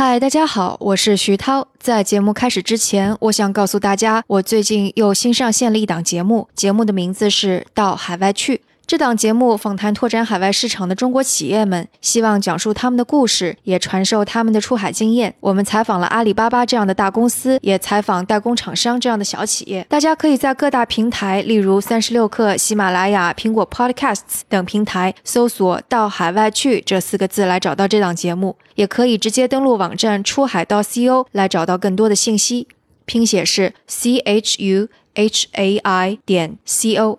嗨，大家好，我是徐涛。在节目开始之前，我想告诉大家，我最近又新上线了一档节目，节目的名字是《到海外去》。这档节目访谈拓展海外市场的中国企业们，希望讲述他们的故事，也传授他们的出海经验。我们采访了阿里巴巴这样的大公司，也采访代工厂商这样的小企业。大家可以在各大平台，例如三十六氪、喜马拉雅、苹果 Podcasts 等平台搜索“到海外去”这四个字来找到这档节目，也可以直接登录网站出海到 co 来找到更多的信息。拼写是 c h u h a i 点 c o。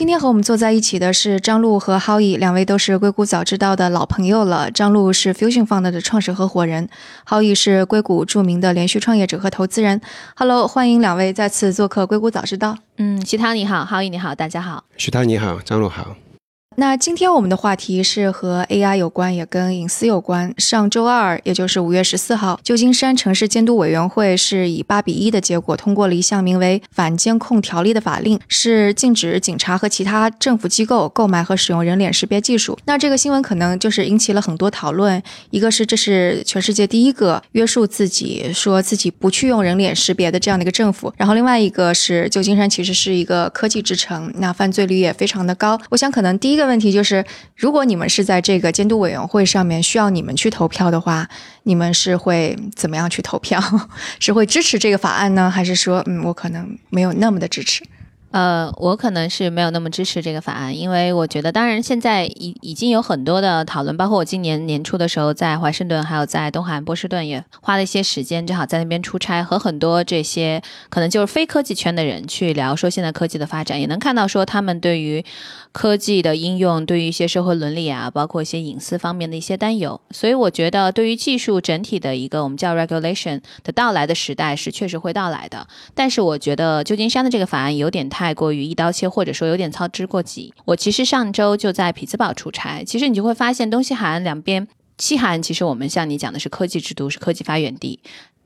今天和我们坐在一起的是张璐和浩毅，两位都是硅谷早知道的老朋友了。张璐是 Fusion Fund 的创始合伙人，浩毅是硅谷著名的连续创业者和投资人。Hello，欢迎两位再次做客硅谷早知道。嗯，徐涛你好，浩毅你好，大家好。徐涛你好，张璐好。那今天我们的话题是和 AI 有关，也跟隐私有关。上周二，也就是五月十四号，旧金山城市监督委员会是以八比一的结果通过了一项名为《反监控条例》的法令，是禁止警察和其他政府机构购买和使用人脸识别技术。那这个新闻可能就是引起了很多讨论。一个是这是全世界第一个约束自己说自己不去用人脸识别的这样的一个政府，然后另外一个是旧金山其实是一个科技之城，那犯罪率也非常的高。我想可能第一个。问题就是，如果你们是在这个监督委员会上面需要你们去投票的话，你们是会怎么样去投票？是会支持这个法案呢，还是说，嗯，我可能没有那么的支持？呃，我可能是没有那么支持这个法案，因为我觉得，当然现在已已经有很多的讨论，包括我今年年初的时候在华盛顿，还有在东海岸波士顿也花了一些时间，正好在那边出差，和很多这些可能就是非科技圈的人去聊，说现在科技的发展，也能看到说他们对于科技的应用，对于一些社会伦理啊，包括一些隐私方面的一些担忧。所以我觉得，对于技术整体的一个我们叫 regulation 的到来的时代是确实会到来的。但是我觉得旧金山的这个法案有点太。过于一刀切，或者说有点操之过急。我其实上周就在匹兹堡出差，其实你就会发现东西海岸两边，西海岸其实我们像你讲的是科技之都，是科技发源地。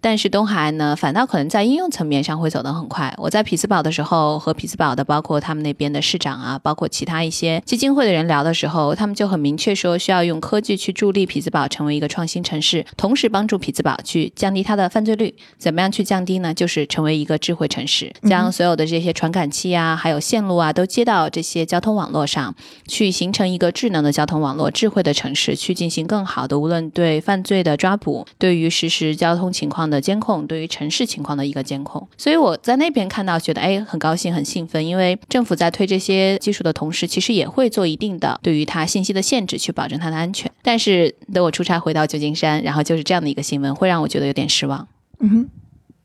但是东海岸呢，反倒可能在应用层面上会走得很快。我在匹兹堡的时候，和匹兹堡的包括他们那边的市长啊，包括其他一些基金会的人聊的时候，他们就很明确说，需要用科技去助力匹兹堡成为一个创新城市，同时帮助匹兹堡去降低它的犯罪率。怎么样去降低呢？就是成为一个智慧城市，将所有的这些传感器啊，还有线路啊，都接到这些交通网络上去，形成一个智能的交通网络，智慧的城市，去进行更好的无论对犯罪的抓捕，对于实时交通情况的。的监控对于城市情况的一个监控，所以我在那边看到，觉得哎，很高兴，很兴奋，因为政府在推这些技术的同时，其实也会做一定的对于它信息的限制，去保证它的安全。但是等我出差回到旧金山，然后就是这样的一个新闻，会让我觉得有点失望。嗯哼。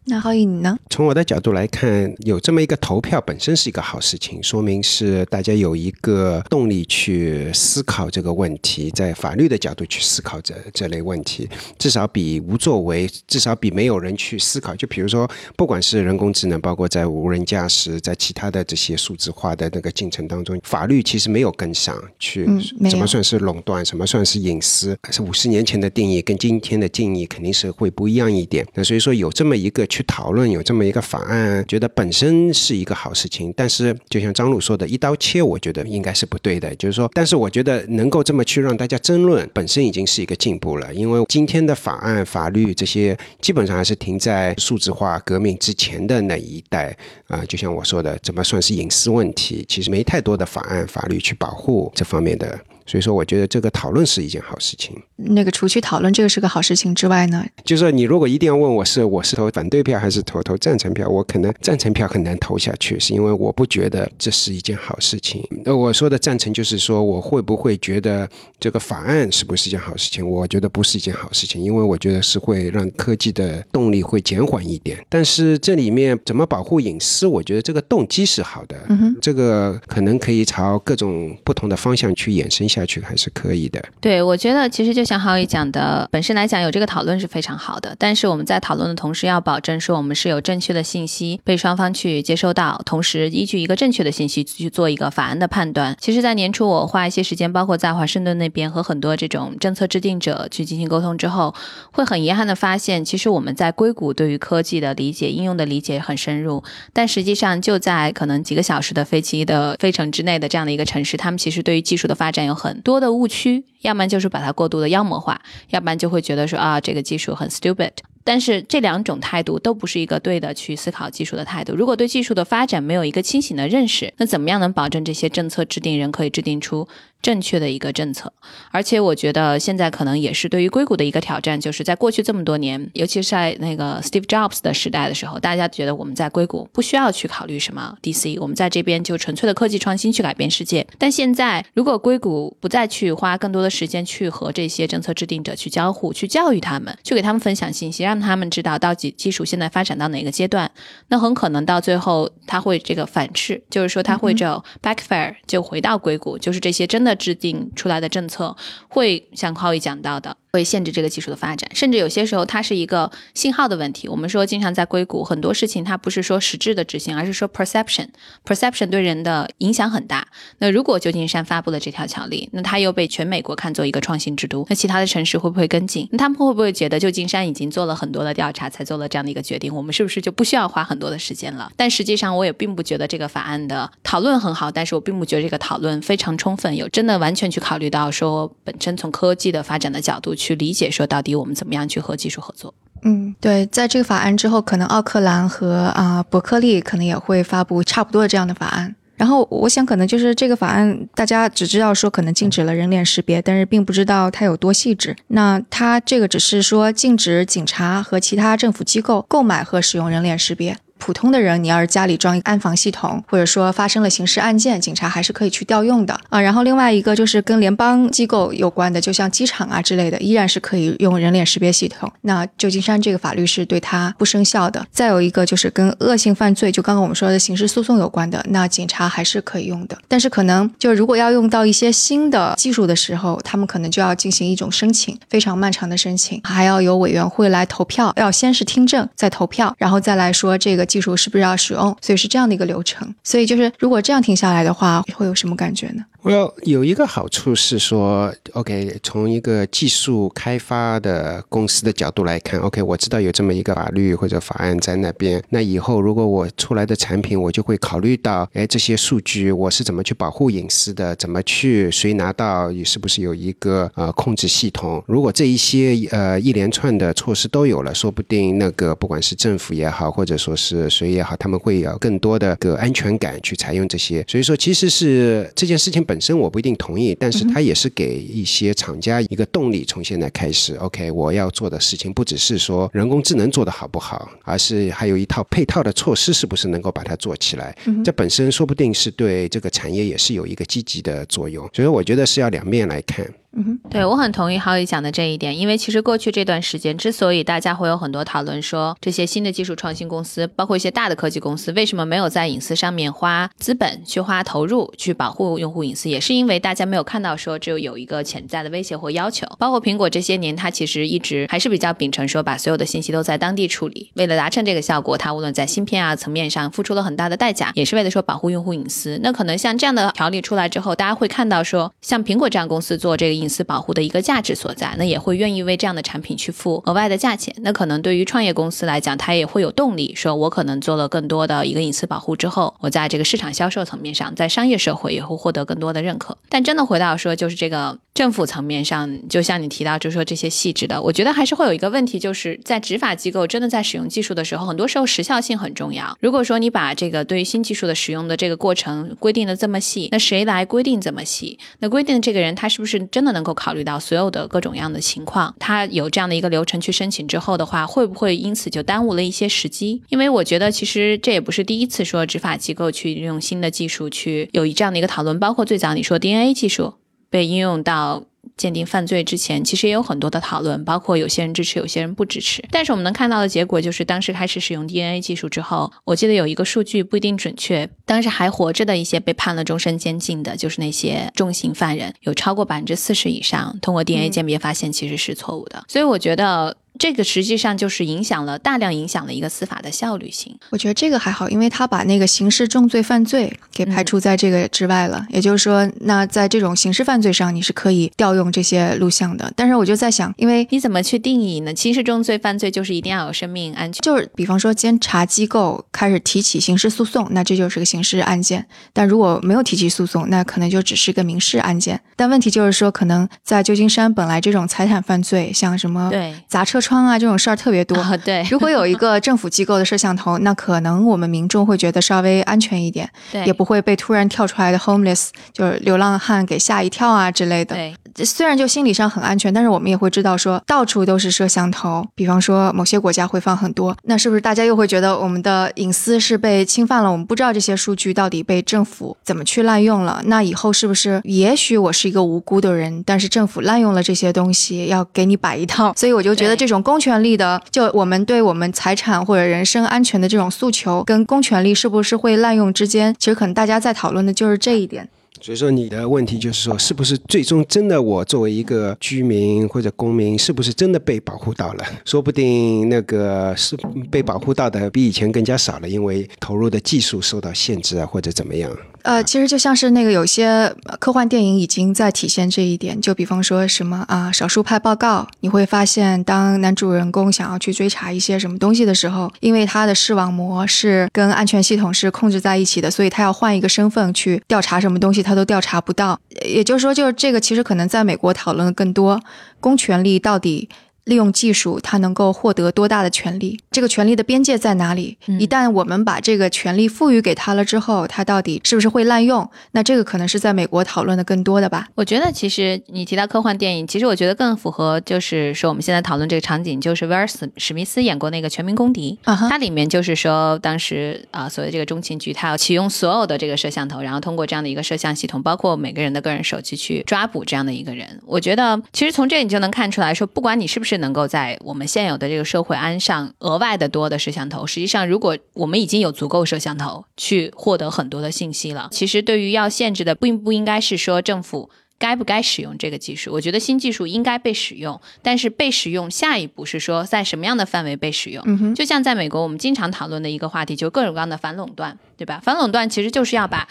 那浩宇你呢？从我的角度来看，有这么一个投票本身是一个好事情，说明是大家有一个动力去思考这个问题，在法律的角度去思考这这类问题，至少比无作为，至少比没有人去思考。就比如说，不管是人工智能，包括在无人驾驶，在其他的这些数字化的那个进程当中，法律其实没有跟上去，怎么算是垄断，什么算是隐私，是五十年前的定义跟今天的定义肯定是会不一样一点。那所以说有这么一个。去去讨论有这么一个法案，觉得本身是一个好事情。但是就像张璐说的，一刀切，我觉得应该是不对的。就是说，但是我觉得能够这么去让大家争论，本身已经是一个进步了。因为今天的法案、法律这些，基本上还是停在数字化革命之前的那一代啊。就像我说的，怎么算是隐私问题？其实没太多的法案、法律去保护这方面的。所以说，我觉得这个讨论是一件好事情。那个除去讨论这个是个好事情之外呢，就是你如果一定要问我是我是投反对票还是投投赞成票，我可能赞成票很难投下去，是因为我不觉得这是一件好事情。那我说的赞成就是说我会不会觉得这个法案是不是一件好事情？我觉得不是一件好事情，因为我觉得是会让科技的动力会减缓一点。但是这里面怎么保护隐私？我觉得这个动机是好的，嗯这个可能可以朝各种不同的方向去衍生下。下去还是可以的。对，我觉得其实就像浩宇讲的，本身来讲有这个讨论是非常好的，但是我们在讨论的同时要保证说我们是有正确的信息被双方去接收到，同时依据一个正确的信息去做一个法案的判断。其实，在年初我花一些时间，包括在华盛顿那边和很多这种政策制定者去进行沟通之后，会很遗憾的发现，其实我们在硅谷对于科技的理解、应用的理解很深入，但实际上就在可能几个小时的飞机的飞程之内的这样的一个城市，他们其实对于技术的发展有很很多的误区，要么就是把它过度的妖魔化，要不然就会觉得说啊，这个技术很 stupid。但是这两种态度都不是一个对的去思考技术的态度。如果对技术的发展没有一个清醒的认识，那怎么样能保证这些政策制定人可以制定出？正确的一个政策，而且我觉得现在可能也是对于硅谷的一个挑战，就是在过去这么多年，尤其是在那个 Steve Jobs 的时代的时候，大家觉得我们在硅谷不需要去考虑什么 DC，我们在这边就纯粹的科技创新去改变世界。但现在，如果硅谷不再去花更多的时间去和这些政策制定者去交互、去教育他们、去给他们分享信息，让他们知道到底技术现在发展到哪个阶段，那很可能到最后他会这个反噬，就是说他会就 backfire，就回到硅谷，就是这些真的。制定出来的政策会像浩宇讲到的。会限制这个技术的发展，甚至有些时候它是一个信号的问题。我们说，经常在硅谷很多事情，它不是说实质的执行，而是说 perception，perception 对人的影响很大。那如果旧金山发布了这条条例，那它又被全美国看作一个创新之都，那其他的城市会不会跟进？那他们会不会觉得旧金山已经做了很多的调查，才做了这样的一个决定？我们是不是就不需要花很多的时间了？但实际上，我也并不觉得这个法案的讨论很好，但是我并不觉得这个讨论非常充分，有真的完全去考虑到说本身从科技的发展的角度。去理解说，到底我们怎么样去和技术合作？嗯，对，在这个法案之后，可能奥克兰和啊伯克利可能也会发布差不多的这样的法案。然后，我想可能就是这个法案，大家只知道说可能禁止了人脸识别，但是并不知道它有多细致。那它这个只是说禁止警察和其他政府机构购买和使用人脸识别。普通的人，你要是家里装一个安防系统，或者说发生了刑事案件，警察还是可以去调用的啊。然后另外一个就是跟联邦机构有关的，就像机场啊之类的，依然是可以用人脸识别系统。那旧金山这个法律是对它不生效的。再有一个就是跟恶性犯罪，就刚刚我们说的刑事诉讼有关的，那警察还是可以用的。但是可能就如果要用到一些新的技术的时候，他们可能就要进行一种申请，非常漫长的申请，还要有委员会来投票，要先是听证再投票，然后再来说这个。技术是不是要使用？所以是这样的一个流程。所以就是，如果这样停下来的话，会有什么感觉呢？我要有一个好处是说，OK，从一个技术开发的公司的角度来看，OK，我知道有这么一个法律或者法案在那边。那以后如果我出来的产品，我就会考虑到，哎，这些数据我是怎么去保护隐私的？怎么去谁拿到？你是不是有一个呃控制系统？如果这一些呃一连串的措施都有了，说不定那个不管是政府也好，或者说是谁也好，他们会有更多的个安全感去采用这些。所以说，其实是这件事情。本身我不一定同意，但是它也是给一些厂家一个动力。从现在开始，OK，我要做的事情不只是说人工智能做的好不好，而是还有一套配套的措施，是不是能够把它做起来？这本身说不定是对这个产业也是有一个积极的作用。所以我觉得是要两面来看。嗯，对我很同意浩宇讲的这一点，因为其实过去这段时间，之所以大家会有很多讨论，说这些新的技术创新公司，包括一些大的科技公司，为什么没有在隐私上面花资本去花投入去保护用户隐私，也是因为大家没有看到说只有有一个潜在的威胁或要求。包括苹果这些年，它其实一直还是比较秉承说把所有的信息都在当地处理。为了达成这个效果，它无论在芯片啊层面上付出了很大的代价，也是为了说保护用户隐私。那可能像这样的条例出来之后，大家会看到说，像苹果这样公司做这个隐私保护的一个。价值所在，那也会愿意为这样的产品去付额外的价钱。那可能对于创业公司来讲，它也会有动力，说我可能做了更多的一个隐私保护之后，我在这个市场销售层面上，在商业社会也会获得更多的认可。但真的回到说，就是这个政府层面上，就像你提到，就是说这些细致的，我觉得还是会有一个问题，就是在执法机构真的在使用技术的时候，很多时候时效性很重要。如果说你把这个对于新技术的使用的这个过程规定的这么细，那谁来规定这么细？那规定的这个人他是不是真的能够考虑到？所有的各种样的情况，他有这样的一个流程去申请之后的话，会不会因此就耽误了一些时机？因为我觉得其实这也不是第一次说执法机构去用新的技术去有一这样的一个讨论，包括最早你说 DNA 技术被应用到。鉴定犯罪之前，其实也有很多的讨论，包括有些人支持，有些人不支持。但是我们能看到的结果就是，当时开始使用 DNA 技术之后，我记得有一个数据不一定准确，当时还活着的一些被判了终身监禁的，就是那些重刑犯人，有超过百分之四十以上通过 DNA 鉴别发现其实是错误的。所以我觉得。这个实际上就是影响了大量影响了一个司法的效率性。我觉得这个还好，因为他把那个刑事重罪犯罪给排除在这个之外了。也就是说，那在这种刑事犯罪上，你是可以调用这些录像的。但是我就在想，因为你怎么去定义呢？刑事重罪犯罪就是一定要有生命安全，就是比方说监察机构开始提起刑事诉讼，那这就是个刑事案件。但如果没有提起诉讼，那可能就只是个民事案件。但问题就是说，可能在旧金山本来这种财产犯罪，像什么对砸车。窗啊，这种事儿特别多。对，如果有一个政府机构的摄像头，那可能我们民众会觉得稍微安全一点，对，也不会被突然跳出来的 homeless 就是流浪汉给吓一跳啊之类的。对。虽然就心理上很安全，但是我们也会知道说到处都是摄像头，比方说某些国家会放很多，那是不是大家又会觉得我们的隐私是被侵犯了？我们不知道这些数据到底被政府怎么去滥用了？那以后是不是也许我是一个无辜的人，但是政府滥用了这些东西要给你摆一套？所以我就觉得这种公权力的，就我们对我们财产或者人身安全的这种诉求，跟公权力是不是会滥用之间，其实可能大家在讨论的就是这一点。所以说你的问题就是说，是不是最终真的我作为一个居民或者公民，是不是真的被保护到了？说不定那个是被保护到的比以前更加少了，因为投入的技术受到限制啊，或者怎么样？呃，其实就像是那个有些科幻电影已经在体现这一点，就比方说什么啊，少数派报告，你会发现当男主人公想要去追查一些什么东西的时候，因为他的视网膜是跟安全系统是控制在一起的，所以他要换一个身份去调查什么东西。他都调查不到，也就是说，就是这个其实可能在美国讨论的更多，公权力到底。利用技术，他能够获得多大的权利？这个权利的边界在哪里？一旦我们把这个权利赋予给他了之后，他到底是不是会滥用？那这个可能是在美国讨论的更多的吧？我觉得，其实你提到科幻电影，其实我觉得更符合，就是说我们现在讨论这个场景，就是威尔史史密斯演过那个《全民公敌》，它里面就是说，当时啊，所谓这个中情局，它要启用所有的这个摄像头，然后通过这样的一个摄像系统，包括每个人的个人手机去抓捕这样的一个人。我觉得，其实从这你就能看出来说，不管你是不是。能够在我们现有的这个社会安上额外的多的摄像头，实际上，如果我们已经有足够摄像头去获得很多的信息了，其实对于要限制的，并不应该是说政府该不该使用这个技术。我觉得新技术应该被使用，但是被使用下一步是说在什么样的范围被使用。嗯就像在美国，我们经常讨论的一个话题，就各种各样的反垄断，对吧？反垄断其实就是要把。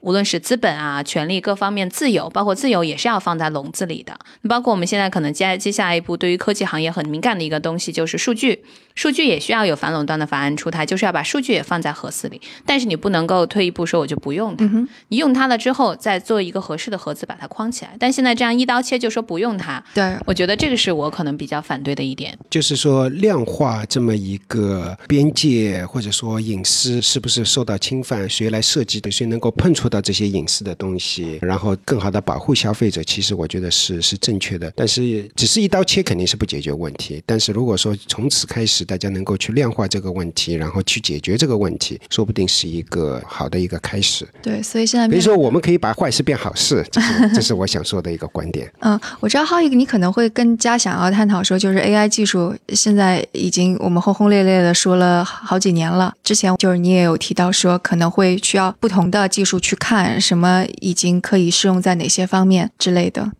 无论是资本啊、权利各方面自由，包括自由也是要放在笼子里的。包括我们现在可能接接下一步，对于科技行业很敏感的一个东西就是数据。数据也需要有反垄断的法案出台，就是要把数据也放在盒子里。但是你不能够退一步说我就不用它，你用它了之后再做一个合适的盒子把它框起来。但现在这样一刀切就说不用它，对我觉得这个是我可能比较反对的一点。就是说量化这么一个边界或者说隐私是不是受到侵犯，谁来设计的，谁能够碰触到这些隐私的东西，然后更好的保护消费者，其实我觉得是是正确的。但是只是一刀切肯定是不解决问题。但是如果说从此开始，大家能够去量化这个问题，然后去解决这个问题，说不定是一个好的一个开始。对，所以现在比如说，我们可以把坏事变好事，这是这是我想说的一个观点。嗯，我知道浩一，你可能会更加想要探讨说，就是 AI 技术现在已经我们轰轰烈烈的说了好几年了。之前就是你也有提到说，可能会需要不同的技术去看什么已经可以适用在哪些方面之类的。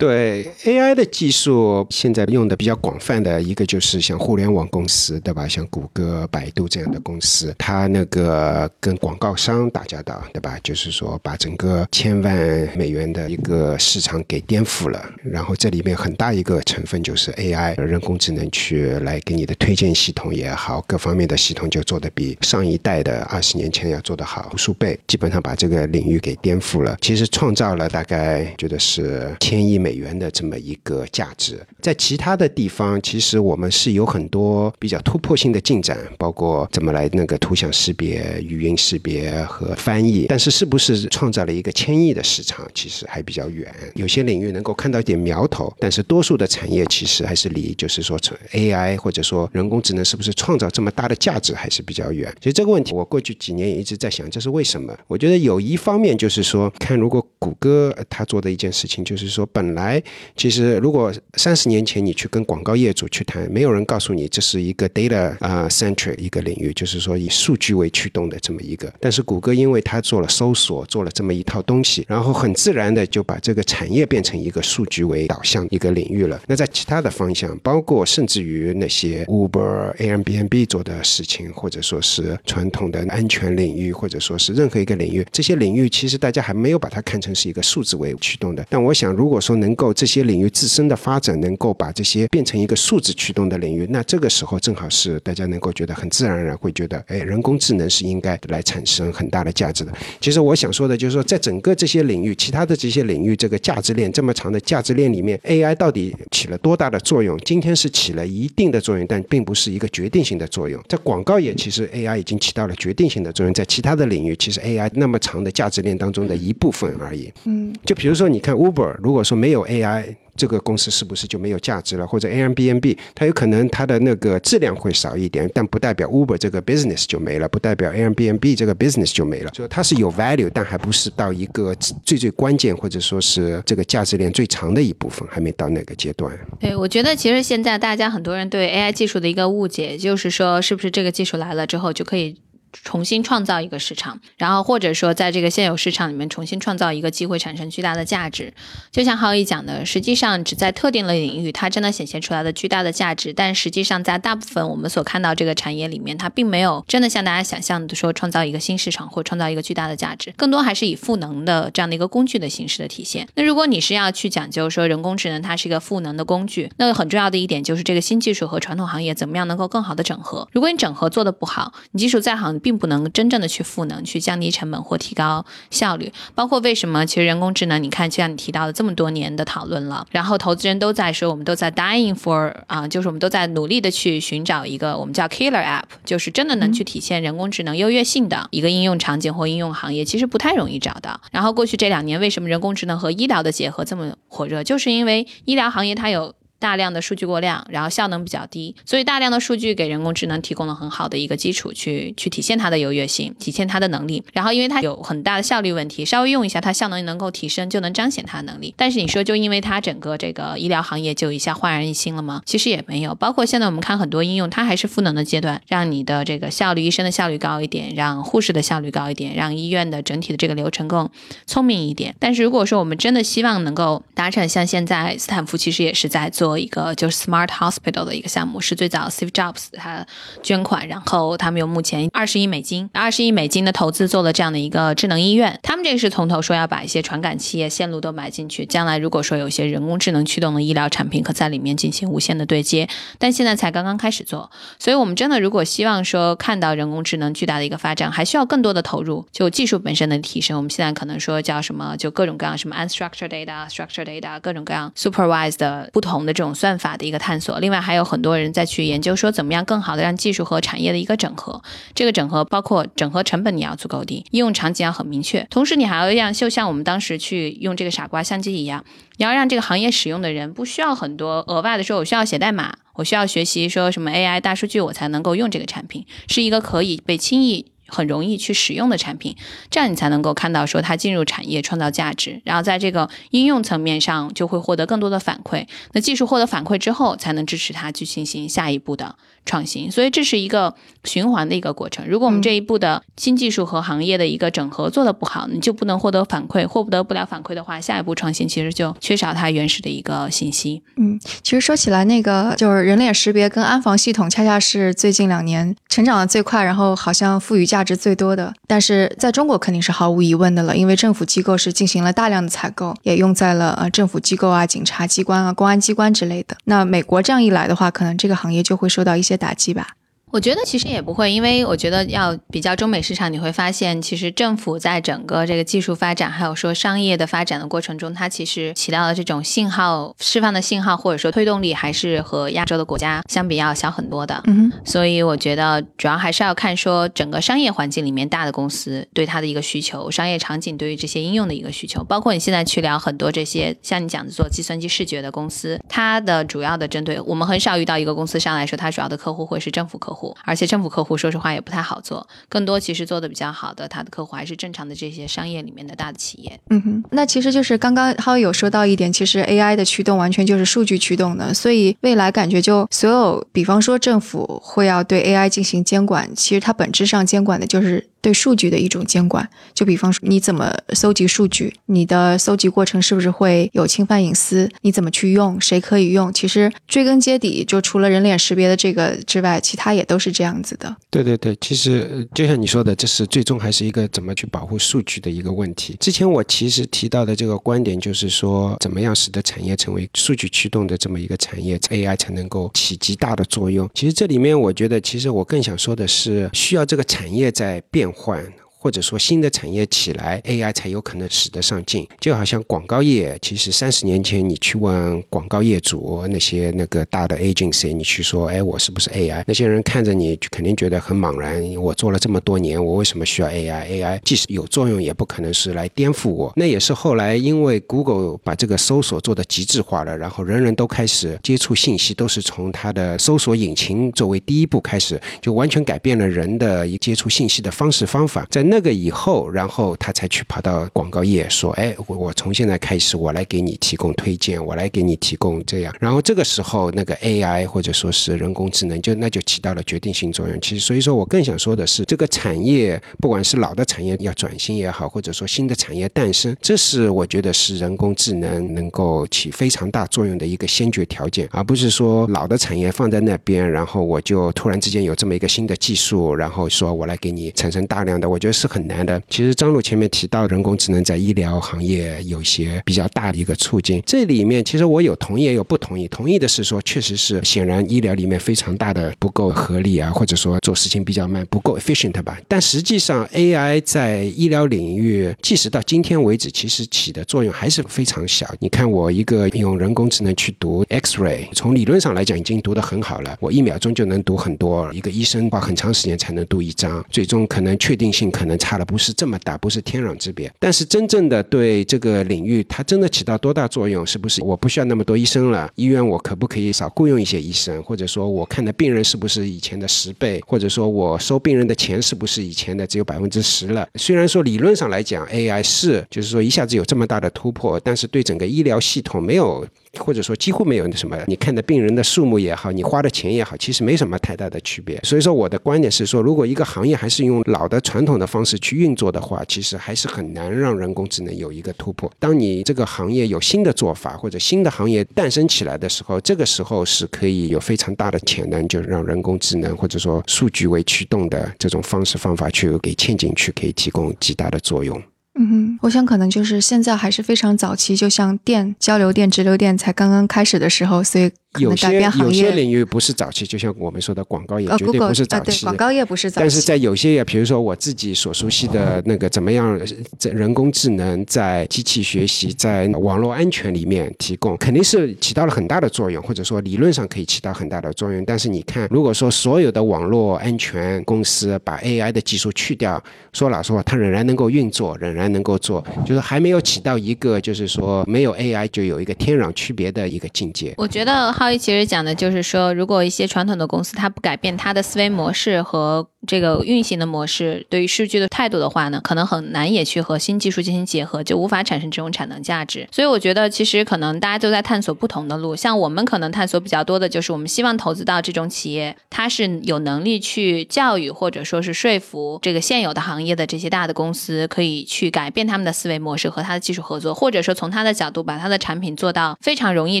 对 AI 的技术，现在用的比较广泛的一个就是像互联网公司，对吧？像谷歌、百度这样的公司，它那个跟广告商打交道，对吧？就是说把整个千万美元的一个市场给颠覆了。然后这里面很大一个成分就是 AI 人工智能去来给你的推荐系统也好，各方面的系统就做的比上一代的二十年前要做的好无数倍，基本上把这个领域给颠覆了。其实创造了大概觉得是千亿美。美元的这么一个价值，在其他的地方，其实我们是有很多比较突破性的进展，包括怎么来那个图像识别、语音识别和翻译。但是，是不是创造了一个千亿的市场，其实还比较远。有些领域能够看到一点苗头，但是多数的产业其实还是离，就是说从 AI 或者说人工智能是不是创造这么大的价值还是比较远。所以这个问题，我过去几年也一直在想，这是为什么？我觉得有一方面就是说，看如果谷歌他做的一件事情，就是说本来。来，其实如果三十年前你去跟广告业主去谈，没有人告诉你这是一个 data 啊 centric 一个领域，就是说以数据为驱动的这么一个。但是谷歌因为它做了搜索，做了这么一套东西，然后很自然的就把这个产业变成一个数据为导向一个领域了。那在其他的方向，包括甚至于那些 Uber、Airbnb 做的事情，或者说是传统的安全领域，或者说是任何一个领域，这些领域其实大家还没有把它看成是一个数字为驱动的。但我想，如果说能够这些领域自身的发展能够把这些变成一个数字驱动的领域，那这个时候正好是大家能够觉得很自然而然会觉得，哎，人工智能是应该来产生很大的价值的。其实我想说的就是说，在整个这些领域，其他的这些领域，这个价值链这么长的价值链里面，AI 到底起了多大的作用？今天是起了一定的作用，但并不是一个决定性的作用。在广告业，其实 AI 已经起到了决定性的作用；在其他的领域，其实 AI 那么长的价值链当中的一部分而已。嗯，就比如说，你看 Uber，如果说没有有 AI。这个公司是不是就没有价值了？或者 Airbnb，它有可能它的那个质量会少一点，但不代表 Uber 这个 business 就没了，不代表 Airbnb 这个 business 就没了。所以它是有 value，但还不是到一个最最关键，或者说是这个价值链最长的一部分，还没到那个阶段。对，我觉得其实现在大家很多人对 AI 技术的一个误解，就是说是不是这个技术来了之后就可以。重新创造一个市场，然后或者说在这个现有市场里面重新创造一个机会，产生巨大的价值。就像浩毅讲的，实际上只在特定的领域，它真的显现出来的巨大的价值。但实际上，在大部分我们所看到这个产业里面，它并没有真的像大家想象的说创造一个新市场或创造一个巨大的价值，更多还是以赋能的这样的一个工具的形式的体现。那如果你是要去讲究说人工智能它是一个赋能的工具，那很重要的一点就是这个新技术和传统行业怎么样能够更好的整合。如果你整合做的不好，你技术再好，并不能真正的去赋能，去降低成本或提高效率，包括为什么其实人工智能，你看就像你提到的这么多年的讨论了，然后投资人都在说，我们都在 dying for 啊，就是我们都在努力的去寻找一个我们叫 killer app，就是真的能去体现人工智能优越性的一个应用场景或应用行业，其实不太容易找到。然后过去这两年，为什么人工智能和医疗的结合这么火热，就是因为医疗行业它有。大量的数据过量，然后效能比较低，所以大量的数据给人工智能提供了很好的一个基础，去去体现它的优越性，体现它的能力。然后因为它有很大的效率问题，稍微用一下它效能能够提升，就能彰显它的能力。但是你说就因为它整个这个医疗行业就一下焕然一新了吗？其实也没有。包括现在我们看很多应用，它还是赋能的阶段，让你的这个效率，医生的效率高一点，让护士的效率高一点，让医院的整体的这个流程更聪明一点。但是如果说我们真的希望能够达成像现在斯坦福其实也是在做一个就是 Smart Hospital 的一个项目，是最早 Steve Jobs 他捐款，然后他们有目前二十亿美金，二十亿美金的投资做了这样的一个智能医院。他们这个是从头说要把一些传感器、线路都埋进去，将来如果说有一些人工智能驱动的医疗产品，可在里面进行无线的对接。但现在才刚刚开始做，所以我们真的如果希望说看到人工智能巨大的一个发展，还需要更多的投入，就技术本身的提升。我们现在可能说叫什么，就各种各样什么 unstructured data、structured data，各种各样 supervised 的不同的这种算法。的一个探索，另外还有很多人在去研究说怎么样更好的让技术和产业的一个整合。这个整合包括整合成本你要足够低，应用场景要很明确，同时你还要让就像我们当时去用这个傻瓜相机一样，你要让这个行业使用的人不需要很多额外的说，我需要写代码，我需要学习说什么 AI 大数据，我才能够用这个产品，是一个可以被轻易。很容易去使用的产品，这样你才能够看到说它进入产业创造价值，然后在这个应用层面上就会获得更多的反馈。那技术获得反馈之后，才能支持它去进行下一步的创新。所以这是一个循环的一个过程。如果我们这一步的新技术和行业的一个整合做得不好，你就不能获得反馈，获得不了反馈的话，下一步创新其实就缺少它原始的一个信息。嗯，其实说起来，那个就是人脸识别跟安防系统，恰恰是最近两年成长的最快，然后好像赋予价。价值最多的，但是在中国肯定是毫无疑问的了，因为政府机构是进行了大量的采购，也用在了呃政府机构啊、警察机关啊、公安机关之类的。那美国这样一来的话，可能这个行业就会受到一些打击吧。我觉得其实也不会，因为我觉得要比较中美市场，你会发现，其实政府在整个这个技术发展，还有说商业的发展的过程中，它其实起到的这种信号释放的信号，或者说推动力，还是和亚洲的国家相比要小很多的。嗯，所以我觉得主要还是要看说整个商业环境里面大的公司对它的一个需求，商业场景对于这些应用的一个需求，包括你现在去聊很多这些像你讲的做计算机视觉的公司，它的主要的针对我们很少遇到一个公司上来说，它主要的客户会是政府客户。而且政府客户说实话也不太好做，更多其实做的比较好的，他的客户还是正常的这些商业里面的大的企业。嗯哼，那其实就是刚刚浩有说到一点，其实 AI 的驱动完全就是数据驱动的，所以未来感觉就所有，比方说政府会要对 AI 进行监管，其实它本质上监管的就是对数据的一种监管。就比方说你怎么搜集数据，你的搜集过程是不是会有侵犯隐私？你怎么去用？谁可以用？其实追根结底，就除了人脸识别的这个之外，其他也都是这样子的。对对对，其实就像你说的，这是最终还是一个怎么去保护数据的一个问题。之前我其实提到的这个观点，就是说怎么样使得产业成为数据驱动的这么一个产业，AI 才能够起极大的作用。其实这里面，我觉得其实我更想说的是，需要这个产业在变换。或者说新的产业起来，AI 才有可能使得上劲。就好像广告业，其实三十年前你去问广告业主那些那个大的 agency，你去说，哎，我是不是 AI？那些人看着你，肯定觉得很茫然。我做了这么多年，我为什么需要 AI？AI 即使有作用，也不可能是来颠覆我。那也是后来因为 Google 把这个搜索做的极致化了，然后人人都开始接触信息，都是从它的搜索引擎作为第一步开始，就完全改变了人的一接触信息的方式方法。在那个以后，然后他才去跑到广告业说：“哎，我我从现在开始，我来给你提供推荐，我来给你提供这样。”然后这个时候，那个 AI 或者说是人工智能，就那就起到了决定性作用。其实，所以说我更想说的是，这个产业不管是老的产业要转型也好，或者说新的产业诞生，这是我觉得是人工智能能够起非常大作用的一个先决条件，而不是说老的产业放在那边，然后我就突然之间有这么一个新的技术，然后说我来给你产生大量的，我觉得是很难的。其实张璐前面提到人工智能在医疗行业有些比较大的一个促进，这里面其实我有同意也有不同意。同意的是说，确实是显然医疗里面非常大的不够合理啊，或者说做事情比较慢，不够 efficient 吧。但实际上 AI 在医疗领域，即使到今天为止，其实起的作用还是非常小。你看我一个用人工智能去读 X-ray，从理论上来讲已经读得很好了，我一秒钟就能读很多，一个医生花很长时间才能读一张，最终可能确定性可能差的不是这么大，不是天壤之别。但是真正的对这个领域，它真的起到多大作用？是不是我不需要那么多医生了？医院我可不可以少雇佣一些医生？或者说我看的病人是不是以前的十倍？或者说我收病人的钱是不是以前的只有百分之十了？虽然说理论上来讲，AI 是就是说一下子有这么大的突破，但是对整个医疗系统没有。或者说几乎没有什么，你看的病人的数目也好，你花的钱也好，其实没什么太大的区别。所以说我的观点是说，如果一个行业还是用老的传统的方方式去运作的话，其实还是很难让人工智能有一个突破。当你这个行业有新的做法或者新的行业诞生起来的时候，这个时候是可以有非常大的潜能，就让人工智能或者说数据为驱动的这种方式方法去给嵌进去，可以提供极大的作用。嗯哼，我想可能就是现在还是非常早期，就像电、交流电、直流电才刚刚开始的时候，所以有些有些。领域不是早期，就像我们说的广告业呃绝对，Google 不是早期。广告业不是早期，但是在有些业，比如说我自己所熟悉的那个怎么样，在人工智能在机器学习、在网络安全里面提供，肯定是起到了很大的作用，或者说理论上可以起到很大的作用。但是你看，如果说所有的网络安全公司把 AI 的技术去掉，说老实话，它仍然能够运作，仍然能够做，就是还没有起到一个就是说没有 AI 就有一个天壤区别的一个境界。我觉得浩一其实讲的就是说，如果一些传统的公司它不改变它的思维模式和这个运行的模式，对于数据的态度的话呢，可能很难也去和新技术进行结合，就无法产生这种产能价值。所以我觉得其实可能大家都在探索不同的路，像我们可能探索比较多的就是我们希望投资到这种企业，它是有能力去教育或者说是说服这个现有的行业的这些大的公司，可以去改变他们的思维模式和它的技术合作，或者说从它的角度把它的产品做到非常容易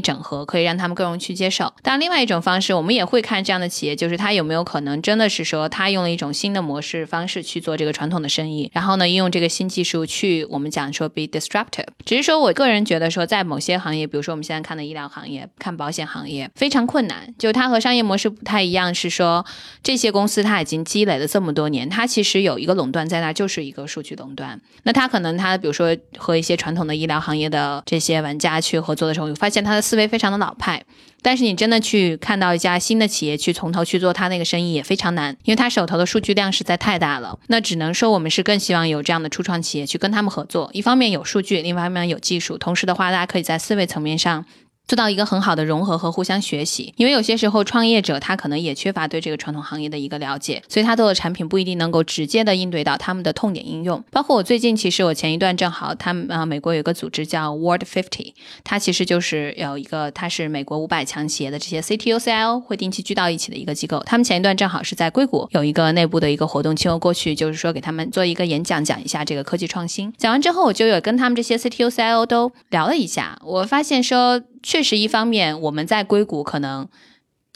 整合，可以让他们更容易去接受。当然，另外一种方式，我们也会看这样的企业，就是它有没有可能真的是说，它用了一种新的模式方式去做这个传统的生意，然后呢，应用这个新技术去我们讲说 be disruptive。只是说我个人觉得说，在某些行业，比如说我们现在看的医疗行业、看保险行业，非常困难。就它和商业模式不太一样，是说这些公司它已经积累了这么多年，它其实有一个垄断在那儿，就是一个数据垄断。那它可能它比如说和一些传统的医疗行业的这些玩家去合作的时候，发现它的思维非常的老派。但是你真的去看到一家新的企业去从头去做他那个生意也非常难，因为他手头的数据量实在太大了。那只能说我们是更希望有这样的初创企业去跟他们合作，一方面有数据，另一方面有技术，同时的话，大家可以在思维层面上。做到一个很好的融合和互相学习，因为有些时候创业者他可能也缺乏对这个传统行业的一个了解，所以他做的产品不一定能够直接的应对到他们的痛点应用。包括我最近，其实我前一段正好，他们啊，美国有一个组织叫 World Fifty，它其实就是有一个，它是美国五百强企业的这些 CTO、CIO 会定期聚到一起的一个机构。他们前一段正好是在硅谷有一个内部的一个活动，请我过去，就是说给他们做一个演讲，讲一下这个科技创新。讲完之后，我就有跟他们这些 CTO、CIO 都聊了一下，我发现说。确实，一方面我们在硅谷可能。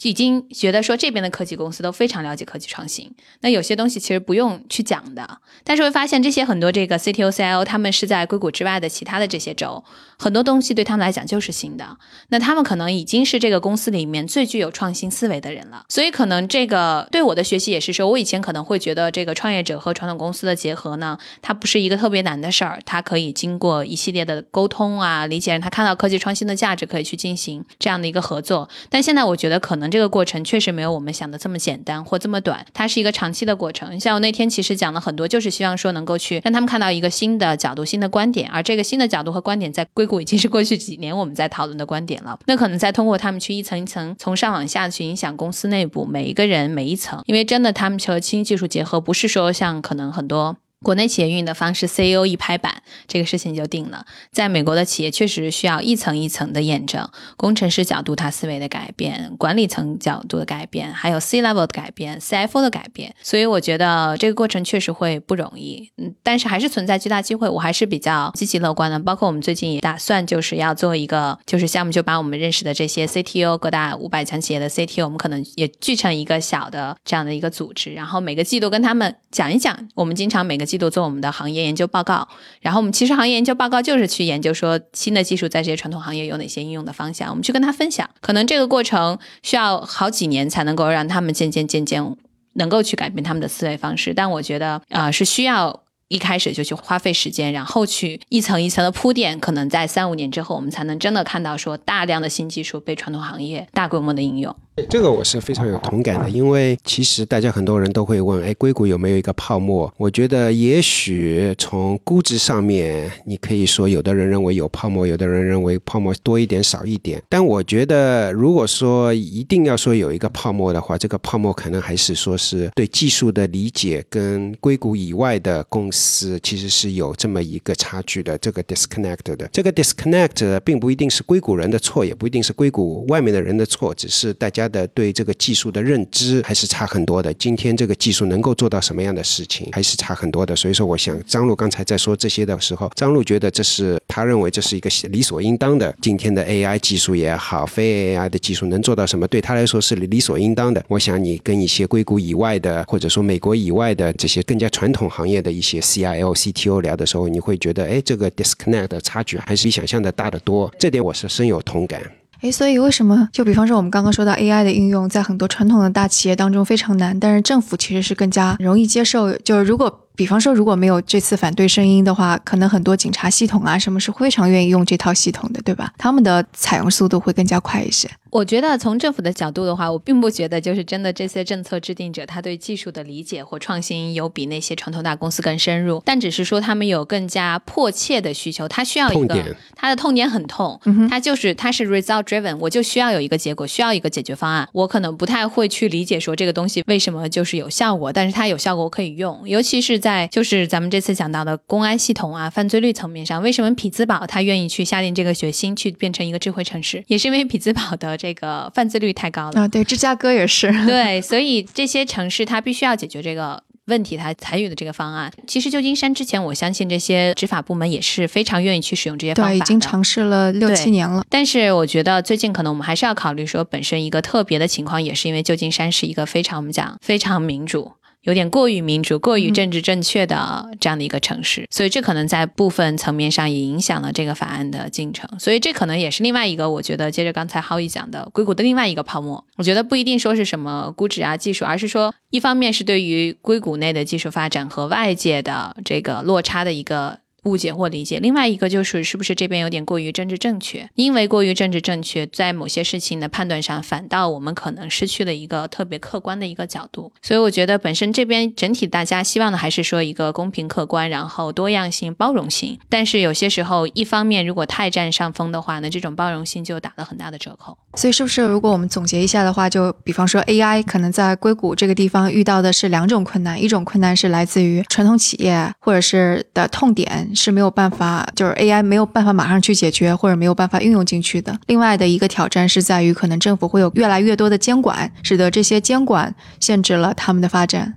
已经觉得说这边的科技公司都非常了解科技创新，那有些东西其实不用去讲的，但是会发现这些很多这个 CTO、CIO 他们是在硅谷之外的其他的这些州，很多东西对他们来讲就是新的，那他们可能已经是这个公司里面最具有创新思维的人了，所以可能这个对我的学习也是说，我以前可能会觉得这个创业者和传统公司的结合呢，它不是一个特别难的事儿，它可以经过一系列的沟通啊，理解让他看到科技创新的价值，可以去进行这样的一个合作，但现在我觉得可能。这个过程确实没有我们想的这么简单或这么短，它是一个长期的过程。像我那天其实讲了很多，就是希望说能够去让他们看到一个新的角度、新的观点，而这个新的角度和观点在规股已经是过去几年我们在讨论的观点了。那可能再通过他们去一层一层从上往下去影响公司内部每一个人每一层，因为真的他们去和新技术结合，不是说像可能很多。国内企业运营的方式，CEO 一拍板，这个事情就定了。在美国的企业确实需要一层一层的验证，工程师角度他思维的改变，管理层角度的改变，还有 C level 的改变，CFO 的改变。所以我觉得这个过程确实会不容易，嗯，但是还是存在巨大机会，我还是比较积极乐观的。包括我们最近也打算就是要做一个就是项目，就把我们认识的这些 CTO 各大五百强企业的 CTO，我们可能也聚成一个小的这样的一个组织，然后每个季度跟他们讲一讲，我们经常每个。季度做我们的行业研究报告，然后我们其实行业研究报告就是去研究说新的技术在这些传统行业有哪些应用的方向，我们去跟他分享。可能这个过程需要好几年才能够让他们渐渐渐渐能够去改变他们的思维方式，但我觉得啊是需要一开始就去花费时间，然后去一层一层的铺垫，可能在三五年之后，我们才能真的看到说大量的新技术被传统行业大规模的应用。这个我是非常有同感的，因为其实大家很多人都会问，哎，硅谷有没有一个泡沫？我觉得也许从估值上面，你可以说有的人认为有泡沫，有的人认为泡沫多一点少一点。但我觉得，如果说一定要说有一个泡沫的话，这个泡沫可能还是说是对技术的理解跟硅谷以外的公司其实是有这么一个差距的，这个 disconnect 的。这个 disconnect 并不一定是硅谷人的错，也不一定是硅谷外面的人的错，只是大家。的对这个技术的认知还是差很多的。今天这个技术能够做到什么样的事情，还是差很多的。所以说，我想张璐刚才在说这些的时候，张璐觉得这是他认为这是一个理所应当的。今天的 AI 技术也好，非 AI 的技术能做到什么，对他来说是理所应当的。我想你跟一些硅谷以外的，或者说美国以外的这些更加传统行业的一些 CILCTO 聊的时候，你会觉得，哎，这个 disconnect 的差距还是比想象的大得多。这点我是深有同感。哎，所以为什么就比方说我们刚刚说到 AI 的应用，在很多传统的大企业当中非常难，但是政府其实是更加容易接受。就是如果比方说如果没有这次反对声音的话，可能很多警察系统啊什么是非常愿意用这套系统的，对吧？他们的采用速度会更加快一些。我觉得从政府的角度的话，我并不觉得就是真的这些政策制定者他对技术的理解或创新有比那些传统大公司更深入，但只是说他们有更加迫切的需求，他需要一个他的痛点很痛，他就是他是 result driven，我就需要有一个结果，需要一个解决方案。我可能不太会去理解说这个东西为什么就是有效果，但是它有效果我可以用，尤其是在就是咱们这次讲到的公安系统啊、犯罪率层面上，为什么匹兹堡他愿意去下定这个决心去变成一个智慧城市，也是因为匹兹堡的这。个犯罪率太高了啊！对，芝加哥也是。对，所以这些城市它必须要解决这个问题，它采取的这个方案。其实旧金山之前，我相信这些执法部门也是非常愿意去使用这些方法对，已经尝试了六七年了。但是我觉得最近可能我们还是要考虑说，本身一个特别的情况，也是因为旧金山是一个非常我们讲非常民主。有点过于民主、过于政治正确的这样的一个城市，所以这可能在部分层面上也影响了这个法案的进程。所以这可能也是另外一个，我觉得接着刚才浩宇讲的硅谷的另外一个泡沫。我觉得不一定说是什么估值啊、技术，而是说一方面是对于硅谷内的技术发展和外界的这个落差的一个。误解或理解。另外一个就是是不是这边有点过于政治正确？因为过于政治正确，在某些事情的判断上，反倒我们可能失去了一个特别客观的一个角度。所以我觉得本身这边整体大家希望的还是说一个公平客观，然后多样性、包容性。但是有些时候，一方面如果太占上风的话，那这种包容性就打了很大的折扣。所以是不是如果我们总结一下的话，就比方说 AI 可能在硅谷这个地方遇到的是两种困难，一种困难是来自于传统企业或者是的痛点是没有办法，就是 AI 没有办法马上去解决或者没有办法运用进去的。另外的一个挑战是在于可能政府会有越来越多的监管，使得这些监管限制了他们的发展。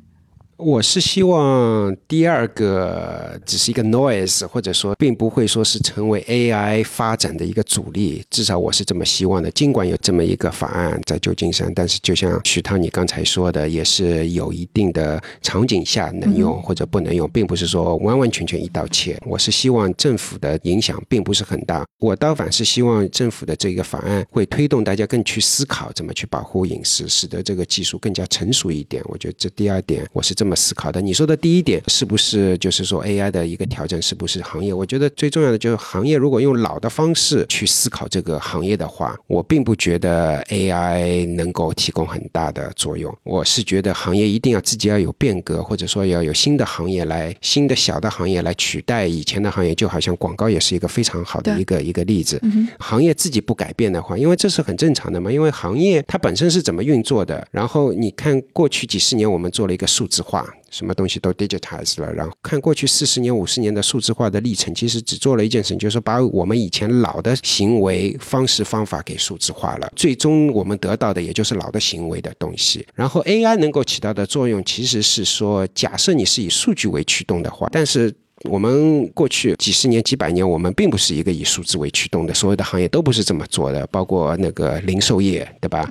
我是希望第二个只是一个 noise，或者说并不会说是成为 AI 发展的一个阻力，至少我是这么希望的。尽管有这么一个法案在旧金山，但是就像徐涛你刚才说的，也是有一定的场景下能用或者不能用，并不是说完完全全一刀切。我是希望政府的影响并不是很大，我倒反是希望政府的这个法案会推动大家更去思考怎么去保护隐私，使得这个技术更加成熟一点。我觉得这第二点我是这么。思考的，你说的第一点是不是就是说 AI 的一个调整是不是行业？我觉得最重要的就是行业如果用老的方式去思考这个行业的话，我并不觉得 AI 能够提供很大的作用。我是觉得行业一定要自己要有变革，或者说要有新的行业来新的小的行业来取代以前的行业，就好像广告也是一个非常好的一个一个例子。行业自己不改变的话，因为这是很正常的嘛，因为行业它本身是怎么运作的。然后你看过去几十年我们做了一个数字化。什么东西都 digitize 了，然后看过去四十年、五十年的数字化的历程，其实只做了一件事，就是把我们以前老的行为方式方法给数字化了。最终我们得到的也就是老的行为的东西。然后 AI 能够起到的作用，其实是说，假设你是以数据为驱动的话，但是。我们过去几十年、几百年，我们并不是一个以数字为驱动的，所有的行业都不是这么做的，包括那个零售业，对吧？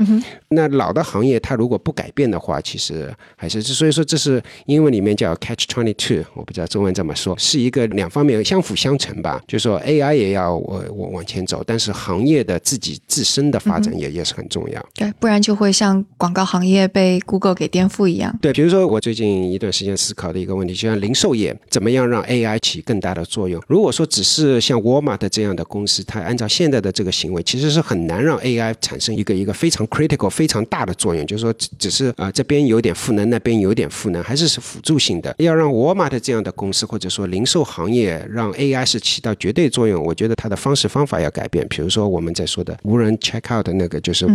那老的行业它如果不改变的话，其实还是所以说这是英文里面叫 catch twenty two，我不知道中文怎么说，是一个两方面相辅相成吧。就是说 AI 也要我我往前走，但是行业的自己自身的发展也也是很重要。对，不然就会像广告行业被 Google 给颠覆一样。对，比如说我最近一段时间思考的一个问题，就像零售业怎么样让 AI AI 起更大的作用。如果说只是像沃尔玛的这样的公司，它按照现在的这个行为，其实是很难让 AI 产生一个一个非常 critical、非常大的作用。就是说，只是啊这边有点赋能，那边有点赋能，还是是辅助性的。要让沃尔玛的这样的公司，或者说零售行业，让 AI 是起到绝对作用，我觉得它的方式方法要改变。比如说我们在说的无人 check out 的那个，就是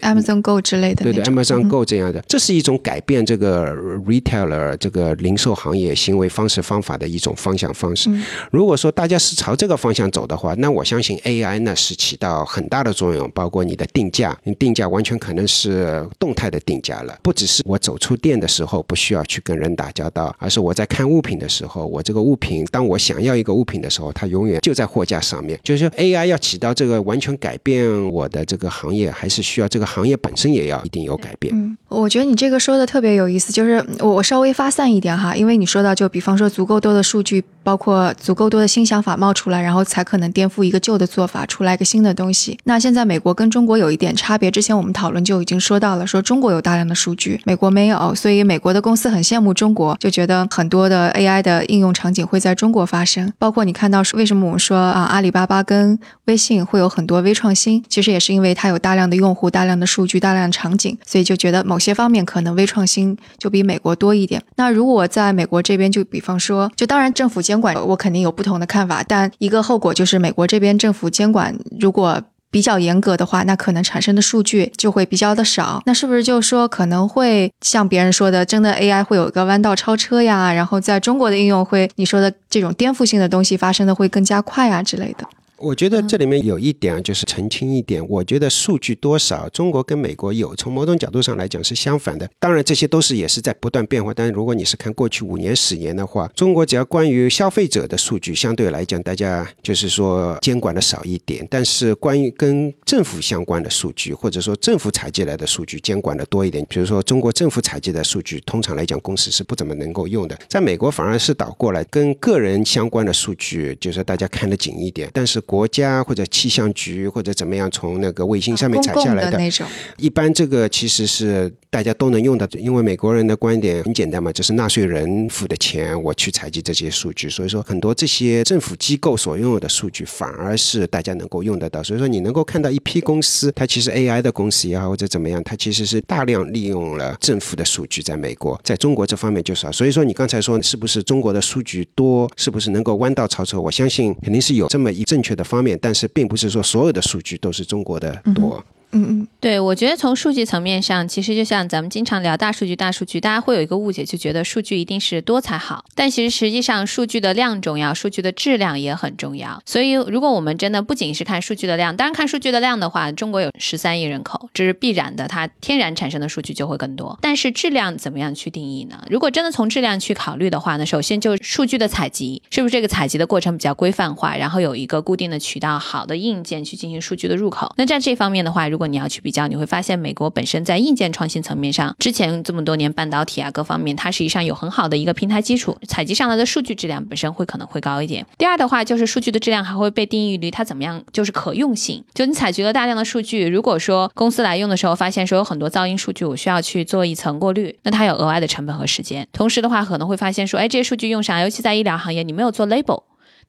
Amazon Go 之类的，对对，Amazon Go 这样的，这是一种改变这个 retailer 这个零售行业行为方式方法的一种方向方式。如果说大家是朝这个方向走的话，那我相信 AI 呢是起到很大的作用，包括你的定价，你定价完全可能是动态的定价了，不只是我走出店的时候不需要去跟人打交道，而是我在看物品的时候，我这个物品当我想要一个物品的时候，它永远就在货架上面。就是说 AI 要起到这个完全改变我的这个行业，还是需要这个行业本身也要一定有改变。嗯，我觉得你这个说的特别有意思，就是我稍微发散一点哈，因为你说到就比方说足够多的数据，包括。足够多的新想法冒出来，然后才可能颠覆一个旧的做法，出来一个新的东西。那现在美国跟中国有一点差别，之前我们讨论就已经说到了，说中国有大量的数据，美国没有，所以美国的公司很羡慕中国，就觉得很多的 AI 的应用场景会在中国发生。包括你看到为什么我们说啊，阿里巴巴跟微信会有很多微创新，其实也是因为它有大量的用户、大量的数据、大量的场景，所以就觉得某些方面可能微创新就比美国多一点。那如果在美国这边，就比方说，就当然政府府监管。我肯定有不同的看法，但一个后果就是美国这边政府监管如果比较严格的话，那可能产生的数据就会比较的少。那是不是就说可能会像别人说的，真的 AI 会有一个弯道超车呀？然后在中国的应用会你说的这种颠覆性的东西发生的会更加快啊之类的？我觉得这里面有一点就是澄清一点，我觉得数据多少，中国跟美国有从某种角度上来讲是相反的。当然这些都是也是在不断变化。但是如果你是看过去五年、十年的话，中国只要关于消费者的数据，相对来讲大家就是说监管的少一点。但是关于跟政府相关的数据，或者说政府采集来的数据，监管的多一点。比如说中国政府采集的数据，通常来讲公司是不怎么能够用的。在美国反而是倒过来，跟个人相关的数据，就是大家看得紧一点。但是国国家或者气象局或者怎么样从那个卫星上面采下来的那种。一般这个其实是大家都能用的，因为美国人的观点很简单嘛，就是纳税人付的钱，我去采集这些数据，所以说很多这些政府机构所拥有的数据反而是大家能够用得到。所以说你能够看到一批公司，它其实 AI 的公司也好或者怎么样，它其实是大量利用了政府的数据，在美国，在中国这方面就少。所以说你刚才说是不是中国的数据多，是不是能够弯道超车？我相信肯定是有这么一正确的方面，但是并不是说所有的数据都是中国的多。嗯，对，我觉得从数据层面上，其实就像咱们经常聊大数据，大数据，大家会有一个误解，就觉得数据一定是多才好。但其实实际上，数据的量重要，数据的质量也很重要。所以，如果我们真的不仅是看数据的量，当然看数据的量的话，中国有十三亿人口，这是必然的，它天然产生的数据就会更多。但是质量怎么样去定义呢？如果真的从质量去考虑的话呢，首先就数据的采集，是不是这个采集的过程比较规范化，然后有一个固定的渠道、好的硬件去进行数据的入口？那在这方面的话，如果你要去比较，你会。发现美国本身在硬件创新层面上，之前这么多年半导体啊各方面，它实际上有很好的一个平台基础，采集上来的数据质量本身会可能会高一点。第二的话，就是数据的质量还会被定义于它怎么样，就是可用性。就你采集了大量的数据，如果说公司来用的时候，发现说有很多噪音数据，我需要去做一层过滤，那它有额外的成本和时间。同时的话，可能会发现说，哎，这些数据用上，尤其在医疗行业，你没有做 label。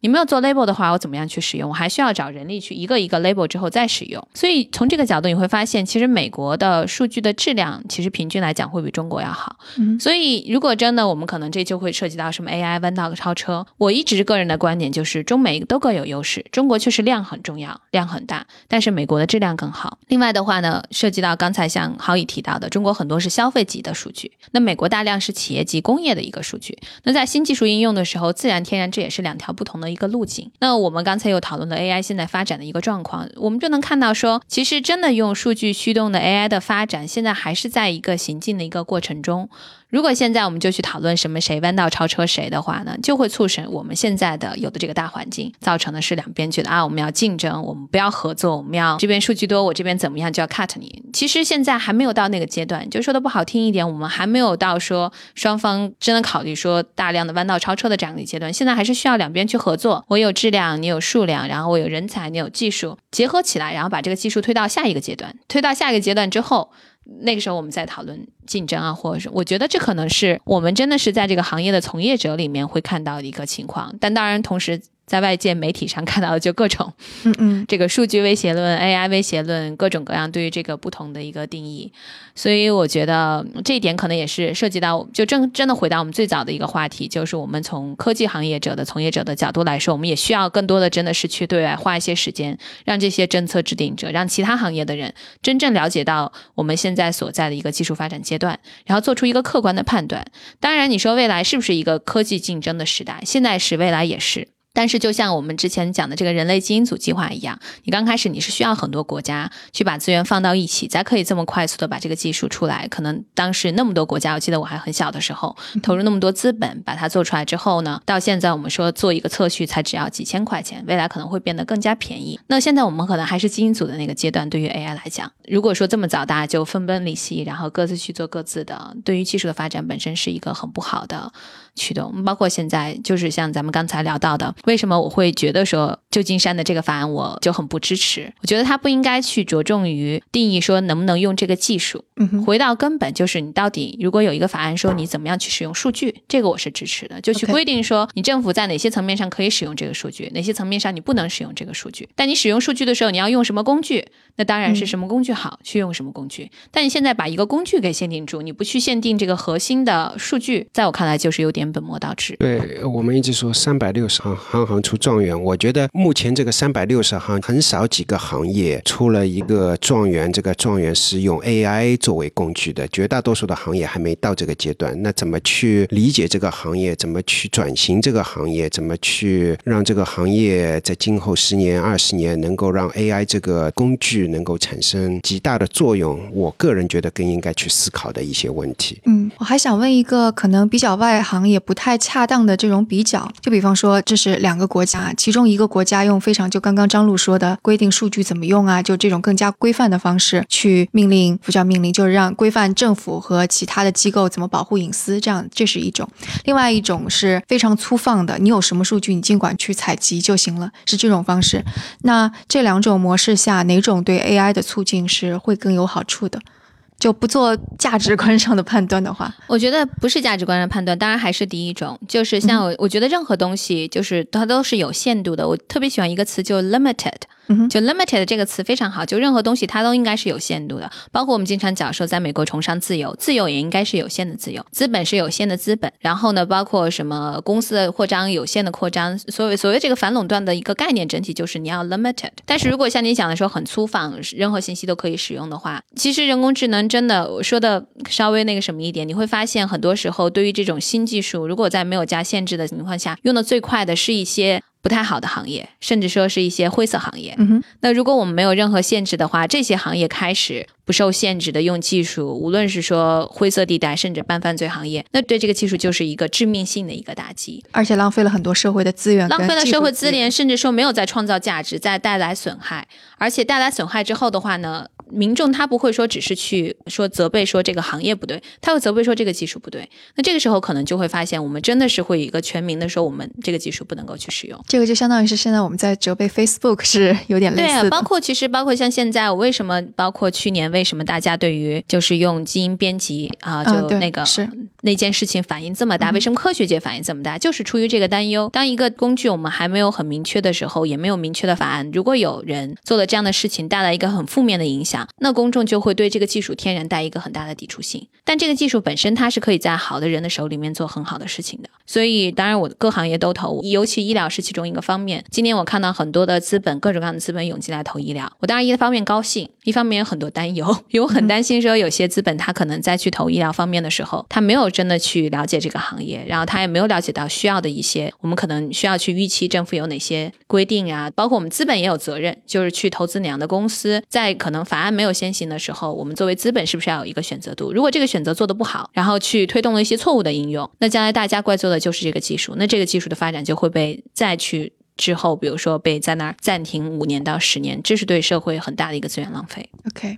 你没有做 label 的话，我怎么样去使用？我还需要找人力去一个一个 label 之后再使用。所以从这个角度，你会发现，其实美国的数据的质量，其实平均来讲会比中国要好。嗯，所以如果真的，我们可能这就会涉及到什么 AI 弯道超车。我一直个人的观点就是，中美都各有优势。中国确实量很重要，量很大，但是美国的质量更好。另外的话呢，涉及到刚才像郝宇提到的，中国很多是消费级的数据，那美国大量是企业级工业的一个数据。那在新技术应用的时候，自然天然这也是两条不同的一个路径。那我们刚才又讨论了 AI 现在发展的一个状况，我们就能看到说，其实真的用数据驱动的 AI 的发展，现在还是在一个行进的一个过程中。如果现在我们就去讨论什么谁弯道超车谁的话呢，就会促成我们现在的有的这个大环境，造成的是两边觉得啊，我们要竞争，我们不要合作，我们要这边数据多，我这边怎么样就要 cut 你。其实现在还没有到那个阶段，就说的不好听一点，我们还没有到说双方真的考虑说大量的弯道超车的这样的阶段。现在还是需要两边去合作，我有质量，你有数量，然后我有人才，你有技术，结合起来，然后把这个技术推到下一个阶段，推到下一个阶段之后。那个时候我们在讨论竞争啊，或者是我觉得这可能是我们真的是在这个行业的从业者里面会看到的一个情况，但当然同时。在外界媒体上看到的就各种，嗯嗯，这个数据威胁论、AI 威胁论，各种各样对于这个不同的一个定义，所以我觉得这一点可能也是涉及到，就真真的回到我们最早的一个话题，就是我们从科技行业者的从业者的角度来说，我们也需要更多的真的是去对外花一些时间，让这些政策制定者，让其他行业的人真正了解到我们现在所在的一个技术发展阶段，然后做出一个客观的判断。当然，你说未来是不是一个科技竞争的时代？现在是，未来也是。但是，就像我们之前讲的这个人类基因组计划一样，你刚开始你是需要很多国家去把资源放到一起，才可以这么快速的把这个技术出来。可能当时那么多国家，我记得我还很小的时候，投入那么多资本把它做出来之后呢，到现在我们说做一个测序才只要几千块钱，未来可能会变得更加便宜。那现在我们可能还是基因组的那个阶段，对于 AI 来讲，如果说这么早大家就分崩离析，然后各自去做各自的，对于技术的发展本身是一个很不好的。驱动，包括现在就是像咱们刚才聊到的，为什么我会觉得说旧金山的这个法案我就很不支持？我觉得它不应该去着重于定义说能不能用这个技术，回到根本就是你到底如果有一个法案说你怎么样去使用数据，这个我是支持的，就去规定说你政府在哪些层面上可以使用这个数据，哪些层面上你不能使用这个数据。但你使用数据的时候，你要用什么工具？那当然是什么工具好，去用什么工具。但你现在把一个工具给限定住，你不去限定这个核心的数据，在我看来就是有点本末倒置。对我们一直说三百六十行，行行出状元。我觉得目前这个三百六十行，很少几个行业出了一个状元。这个状元是用 AI 作为工具的，绝大多数的行业还没到这个阶段。那怎么去理解这个行业？怎么去转型这个行业？怎么去让这个行业在今后十年、二十年能够让 AI 这个工具？能够产生极大的作用，我个人觉得更应该去思考的一些问题。嗯，我还想问一个可能比较外行也不太恰当的这种比较，就比方说这是两个国家，其中一个国家用非常就刚刚张璐说的规定数据怎么用啊，就这种更加规范的方式去命令，不叫命令，就是让规范政府和其他的机构怎么保护隐私，这样这是一种；另外一种是非常粗放的，你有什么数据你尽管去采集就行了，是这种方式。那这两种模式下，哪种对 AI 的促进是会更有好处的？就不做价值观上的判断的话，我觉得不是价值观上判断，当然还是第一种，就是像我，我觉得任何东西就是它都是有限度的。我特别喜欢一个词，就 limited。就 limited 这个词非常好，就任何东西它都应该是有限度的，包括我们经常讲说，在美国崇尚自由，自由也应该是有限的自由，资本是有限的资本，然后呢，包括什么公司的扩张有限的扩张，所谓所谓这个反垄断的一个概念，整体就是你要 limited。但是如果像你讲的说很粗放，任何信息都可以使用的话，其实人工智能真的说的稍微那个什么一点，你会发现很多时候对于这种新技术，如果在没有加限制的情况下，用的最快的是一些。不太好的行业，甚至说是一些灰色行业。嗯哼，那如果我们没有任何限制的话，这些行业开始不受限制的用技术，无论是说灰色地带，甚至半犯罪行业，那对这个技术就是一个致命性的一个打击，而且浪费了很多社会的资源，浪费了社会资源。甚至说没有在创造价值，在带来损害，而且带来损害之后的话呢，民众他不会说只是去说责备说这个行业不对，他会责备说这个技术不对。那这个时候可能就会发现，我们真的是会一个全民的说，我们这个技术不能够去使用。这个就相当于是现在我们在责备 Facebook 是有点类对啊，似的。包括其实包括像现在，我为什么包括去年为什么大家对于就是用基因编辑啊，就那个、是那件事情反应这么大？为什么科学界反应这么大？就是出于这个担忧。当一个工具我们还没有很明确的时候，也没有明确的法案，如果有人做了这样的事情，带来一个很负面的影响，那公众就会对这个技术天然带一个很大的抵触性。但这个技术本身它是可以在好的人的手里面做很好的事情的。所以当然我各行业都投，尤其医疗是其中一个方面。今年我看到很多的资本，各种各样的资本涌进来投医疗，我当然一方面高兴，一方面有很多担忧，因为我很担心说有些资本他可能在去投医疗方面的时候，他没有真的去了解这个行业，然后他也没有了解到需要的一些，我们可能需要去预期政府有哪些规定啊，包括我们资本也有责任，就是去投资哪样的公司，在可能法案没有先行的时候，我们作为资本是不是要有一个选择度？如果这个选择做得不好，然后去推动了一些错误的应用，那将来大家怪罪的就是这个技术，那这个技术的发展就会被再去。之后，比如说被在那儿暂停五年到十年，这是对社会很大的一个资源浪费。OK，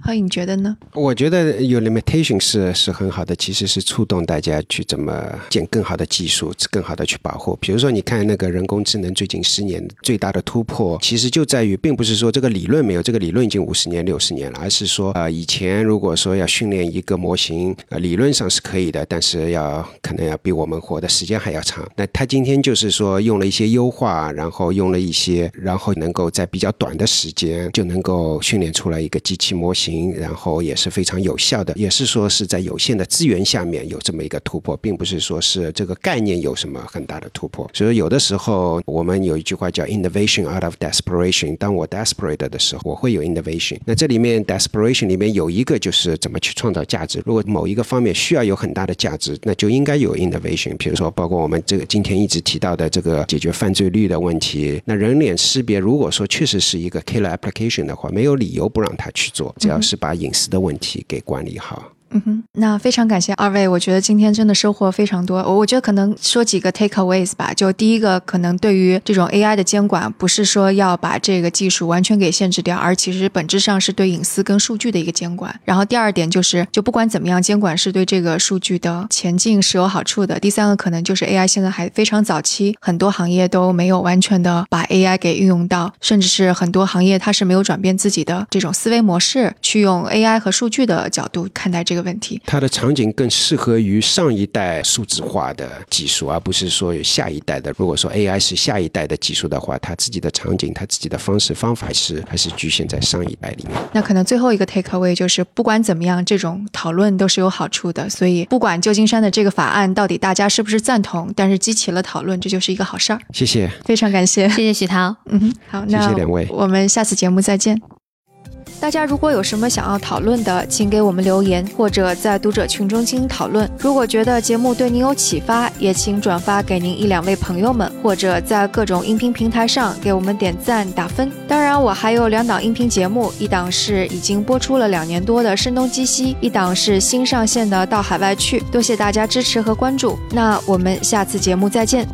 好，你觉得呢？我觉得有 limitation 是是很好的，其实是触动大家去怎么建更好的技术，更好的去保护。比如说，你看那个人工智能最近十年最大的突破，其实就在于，并不是说这个理论没有，这个理论已经五十年、六十年了，而是说，呃，以前如果说要训练一个模型，呃，理论上是可以的，但是要可能要比我们活的时间还要长。那他今天就是说用了一些优化，然后用了一些，然后能够在比较短的时间就能够训练出来一个机器模型，行然后也是非常有效的，也是说是在有限的资源下面有这么一个突破，并不是说是这个概念有什么很大的突破。所以有的时候我们有一句话叫 innovation out of desperation。当我 desperate 的时候，我会有 innovation。那这里面 desperation 里面有一个就是怎么去创造价值。如果某一个方面需要有很大的价值，那就应该有 innovation。比如说，包括我们这个今天一直提到的这个解决犯罪率的问题，那人脸识别如果说确实是一个 killer application 的话，没有理由不让他去做，只要是把隐私的问题给管理好。嗯哼，那非常感谢二位，我觉得今天真的收获非常多。我我觉得可能说几个 takeaways 吧。就第一个，可能对于这种 AI 的监管，不是说要把这个技术完全给限制掉，而其实本质上是对隐私跟数据的一个监管。然后第二点就是，就不管怎么样，监管是对这个数据的前进是有好处的。第三个可能就是 AI 现在还非常早期，很多行业都没有完全的把 AI 给运用到，甚至是很多行业它是没有转变自己的这种思维模式，去用 AI 和数据的角度看待这问题。它的场景更适合于上一代数字化的技术，而不是说有下一代的。如果说 AI 是下一代的技术的话，它自己的场景、它自己的方式方法是还是局限在上一代里面。那可能最后一个 take away 就是，不管怎么样，这种讨论都是有好处的。所以，不管旧金山的这个法案到底大家是不是赞同，但是激起了讨论，这就是一个好事儿。谢谢。非常感谢。谢谢许涛。嗯哼，好，那谢谢两位我们下次节目再见。大家如果有什么想要讨论的，请给我们留言，或者在读者群中进行讨论。如果觉得节目对您有启发，也请转发给您一两位朋友们，或者在各种音频平台上给我们点赞打分。当然，我还有两档音频节目，一档是已经播出了两年多的《声东击西》，一档是新上线的《到海外去》。多谢大家支持和关注，那我们下次节目再见。